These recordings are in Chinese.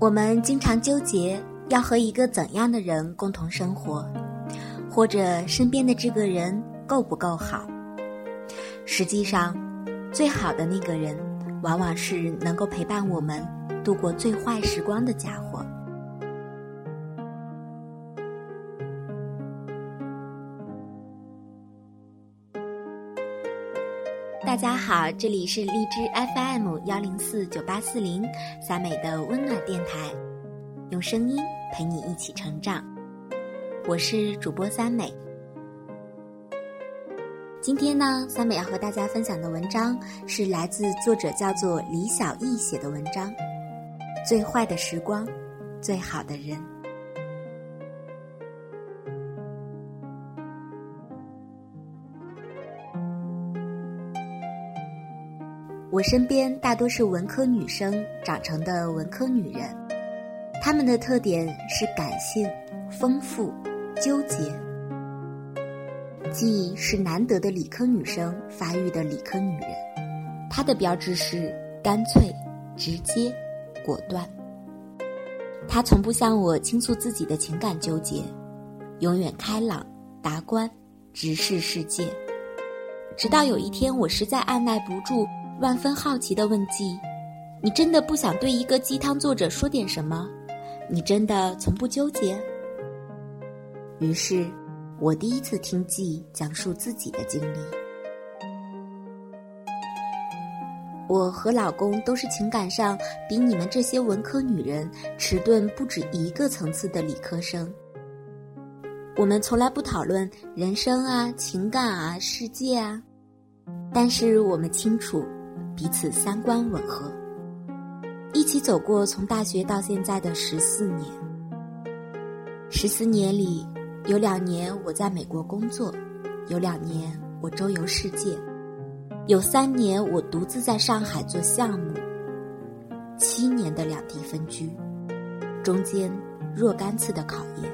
我们经常纠结要和一个怎样的人共同生活，或者身边的这个人够不够好。实际上，最好的那个人，往往是能够陪伴我们度过最坏时光的家伙。大家好，这里是荔枝 FM 幺零四九八四零三美的温暖电台，用声音陪你一起成长。我是主播三美。今天呢，三美要和大家分享的文章是来自作者叫做李小艺写的文章《最坏的时光，最好的人》。我身边大多是文科女生长成的文科女人，她们的特点是感性、丰富、纠结，既是难得的理科女生发育的理科女人。她的标志是干脆、直接、果断。她从不向我倾诉自己的情感纠结，永远开朗、达观、直视世界。直到有一天，我实在按耐不住。万分好奇的问季：“你真的不想对一个鸡汤作者说点什么？你真的从不纠结？”于是，我第一次听季讲述自己的经历。我和老公都是情感上比你们这些文科女人迟钝不止一个层次的理科生。我们从来不讨论人生啊、情感啊、世界啊，但是我们清楚。彼此三观吻合，一起走过从大学到现在的十四年。十四年里，有两年我在美国工作，有两年我周游世界，有三年我独自在上海做项目。七年的两地分居，中间若干次的考验。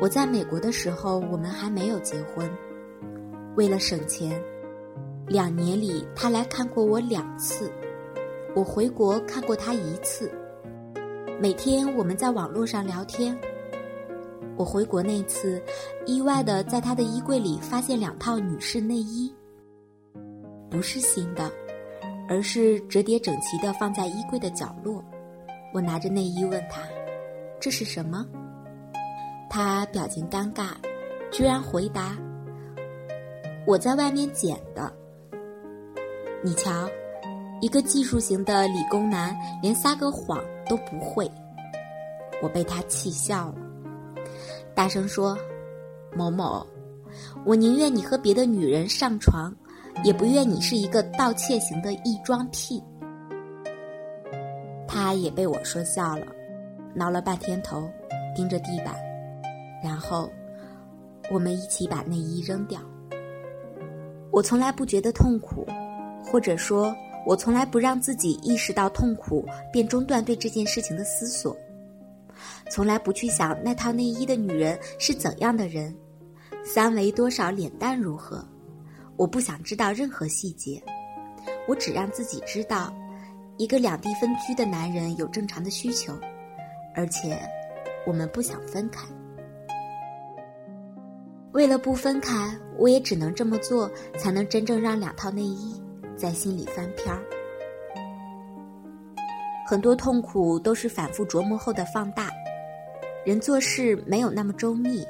我在美国的时候，我们还没有结婚，为了省钱。两年里，他来看过我两次，我回国看过他一次。每天我们在网络上聊天。我回国那次，意外的在他的衣柜里发现两套女士内衣，不是新的，而是折叠整齐的放在衣柜的角落。我拿着内衣问他：“这是什么？”他表情尴尬，居然回答：“我在外面捡的。”你瞧，一个技术型的理工男连撒个谎都不会，我被他气笑了，大声说：“某某，我宁愿你和别的女人上床，也不愿你是一个盗窃型的异装癖。”他也被我说笑了，挠了半天头，盯着地板，然后我们一起把内衣扔掉。我从来不觉得痛苦。或者说，我从来不让自己意识到痛苦，便中断对这件事情的思索。从来不去想那套内衣的女人是怎样的人，三围多少，脸蛋如何。我不想知道任何细节，我只让自己知道，一个两地分居的男人有正常的需求，而且我们不想分开。为了不分开，我也只能这么做，才能真正让两套内衣。在心里翻篇儿，很多痛苦都是反复琢磨后的放大。人做事没有那么周密，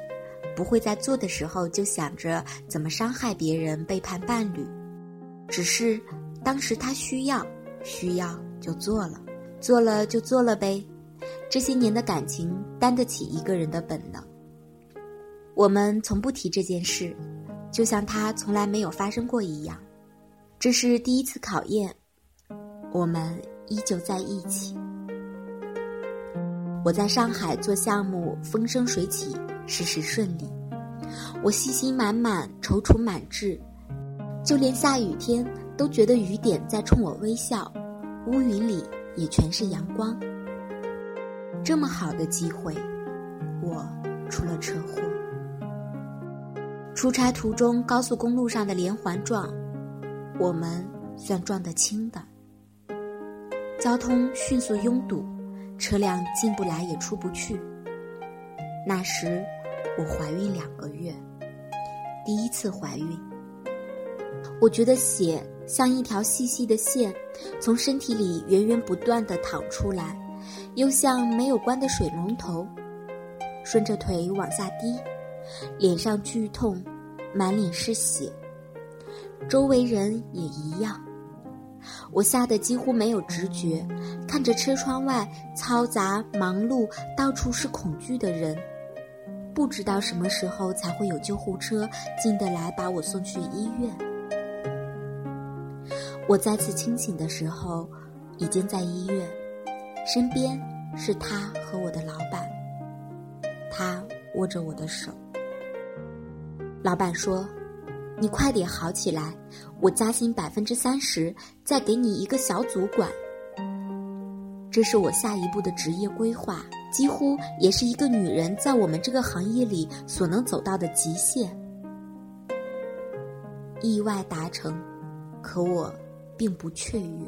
不会在做的时候就想着怎么伤害别人、背叛伴侣，只是当时他需要，需要就做了，做了就做了呗。这些年的感情担得起一个人的本能。我们从不提这件事，就像它从来没有发生过一样。这是第一次考验，我们依旧在一起。我在上海做项目，风生水起，事事顺利。我信心满满，踌躇满志，就连下雨天都觉得雨点在冲我微笑，乌云里也全是阳光。这么好的机会，我出了车祸。出差途中，高速公路上的连环撞。我们算撞得轻的，交通迅速拥堵，车辆进不来也出不去。那时我怀孕两个月，第一次怀孕。我觉得血像一条细细的线，从身体里源源不断的淌出来，又像没有关的水龙头，顺着腿往下滴，脸上剧痛，满脸是血。周围人也一样，我吓得几乎没有知觉，看着车窗外嘈杂忙碌、到处是恐惧的人，不知道什么时候才会有救护车进得来把我送去医院。我再次清醒的时候，已经在医院，身边是他和我的老板，他握着我的手。老板说。你快点好起来，我加薪百分之三十，再给你一个小主管。这是我下一步的职业规划，几乎也是一个女人在我们这个行业里所能走到的极限。意外达成，可我并不雀跃。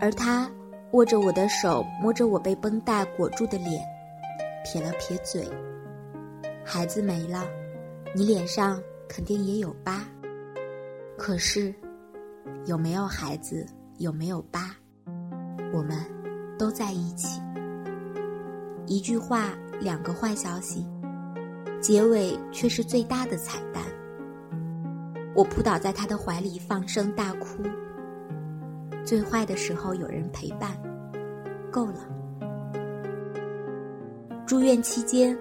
而他握着我的手，摸着我被绷带裹住的脸，撇了撇嘴：“孩子没了，你脸上。”肯定也有疤，可是有没有孩子，有没有疤，我们都在一起。一句话，两个坏消息，结尾却是最大的彩蛋。我扑倒在他的怀里，放声大哭。最坏的时候有人陪伴，够了。住院期间。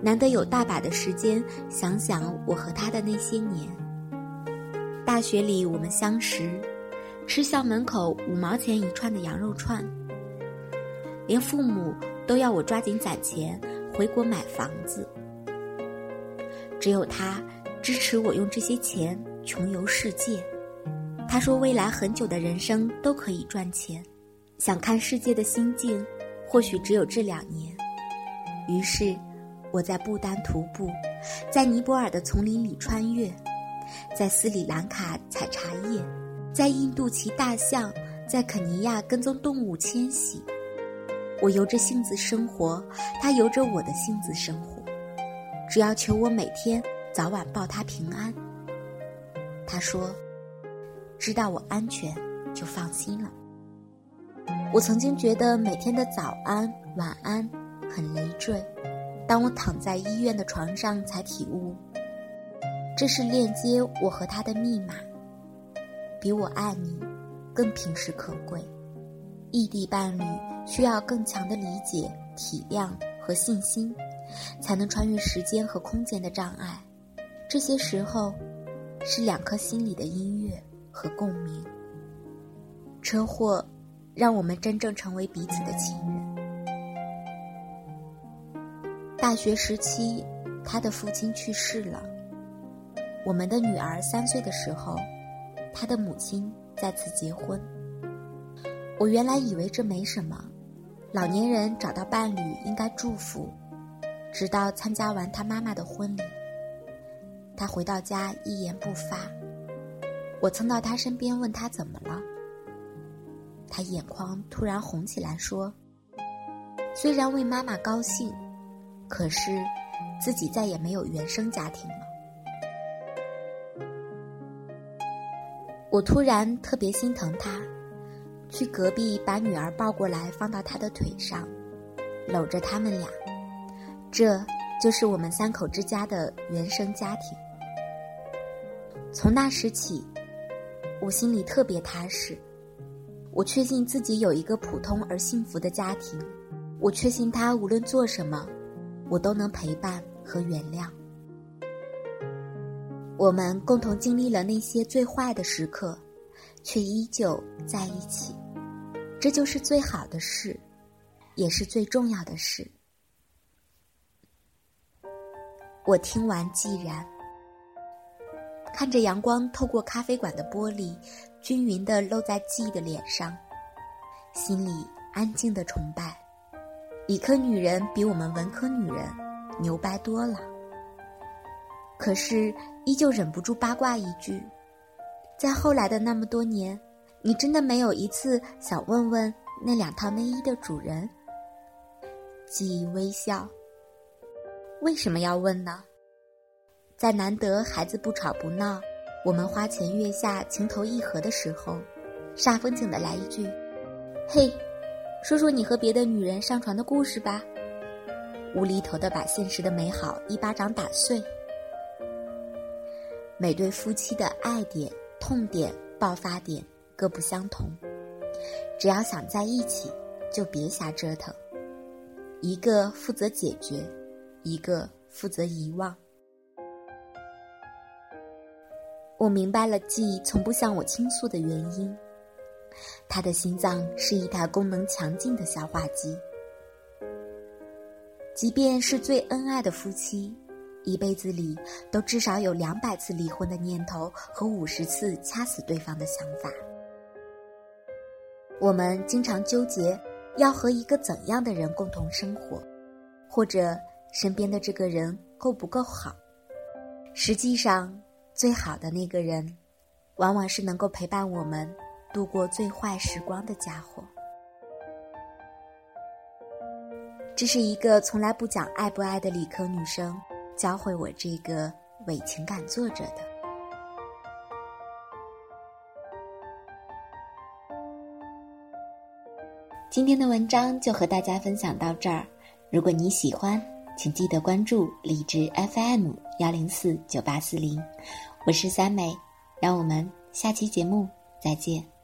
难得有大把的时间想想我和他的那些年。大学里我们相识，吃校门口五毛钱一串的羊肉串，连父母都要我抓紧攒钱回国买房子。只有他支持我用这些钱穷游世界。他说未来很久的人生都可以赚钱，想看世界的心境或许只有这两年。于是。我在不丹徒步，在尼泊尔的丛林里穿越，在斯里兰卡采茶叶，在印度骑大象，在肯尼亚跟踪动物迁徙。我由着性子生活，他由着我的性子生活，只要求我每天早晚报他平安。他说：“知道我安全，就放心了。”我曾经觉得每天的早安、晚安很累赘。当我躺在医院的床上，才体悟，这是链接我和他的密码，比我爱你更平实可贵。异地伴侣需要更强的理解、体谅和信心，才能穿越时间和空间的障碍。这些时候，是两颗心里的音乐和共鸣。车祸，让我们真正成为彼此的亲人。大学时期，他的父亲去世了。我们的女儿三岁的时候，他的母亲再次结婚。我原来以为这没什么，老年人找到伴侣应该祝福。直到参加完他妈妈的婚礼，他回到家一言不发。我蹭到他身边问他怎么了，他眼眶突然红起来，说：“虽然为妈妈高兴。”可是，自己再也没有原生家庭了。我突然特别心疼他，去隔壁把女儿抱过来，放到他的腿上，搂着他们俩。这就是我们三口之家的原生家庭。从那时起，我心里特别踏实。我确信自己有一个普通而幸福的家庭。我确信他无论做什么。我都能陪伴和原谅。我们共同经历了那些最坏的时刻，却依旧在一起。这就是最好的事，也是最重要的事。我听完寂然，看着阳光透过咖啡馆的玻璃，均匀的漏在季的脸上，心里安静的崇拜。理科女人比我们文科女人牛掰多了，可是依旧忍不住八卦一句：在后来的那么多年，你真的没有一次想问问那两套内衣的主人。记忆微笑。为什么要问呢？在难得孩子不吵不闹，我们花前月下情投意合的时候，煞风景的来一句：“嘿，说说你和别的女人上床的故事吧。”无厘头的把现实的美好一巴掌打碎。每对夫妻的爱点、痛点、爆发点各不相同，只要想在一起，就别瞎折腾。一个负责解决，一个负责遗忘。我明白了，记从不向我倾诉的原因。他的心脏是一台功能强劲的消化机。即便是最恩爱的夫妻，一辈子里都至少有两百次离婚的念头和五十次掐死对方的想法。我们经常纠结要和一个怎样的人共同生活，或者身边的这个人够不够好。实际上，最好的那个人，往往是能够陪伴我们度过最坏时光的家伙。这是一个从来不讲爱不爱的理科女生教会我这个伪情感作者的。今天的文章就和大家分享到这儿。如果你喜欢，请记得关注荔枝 FM 幺零四九八四零，我是三美，让我们下期节目再见。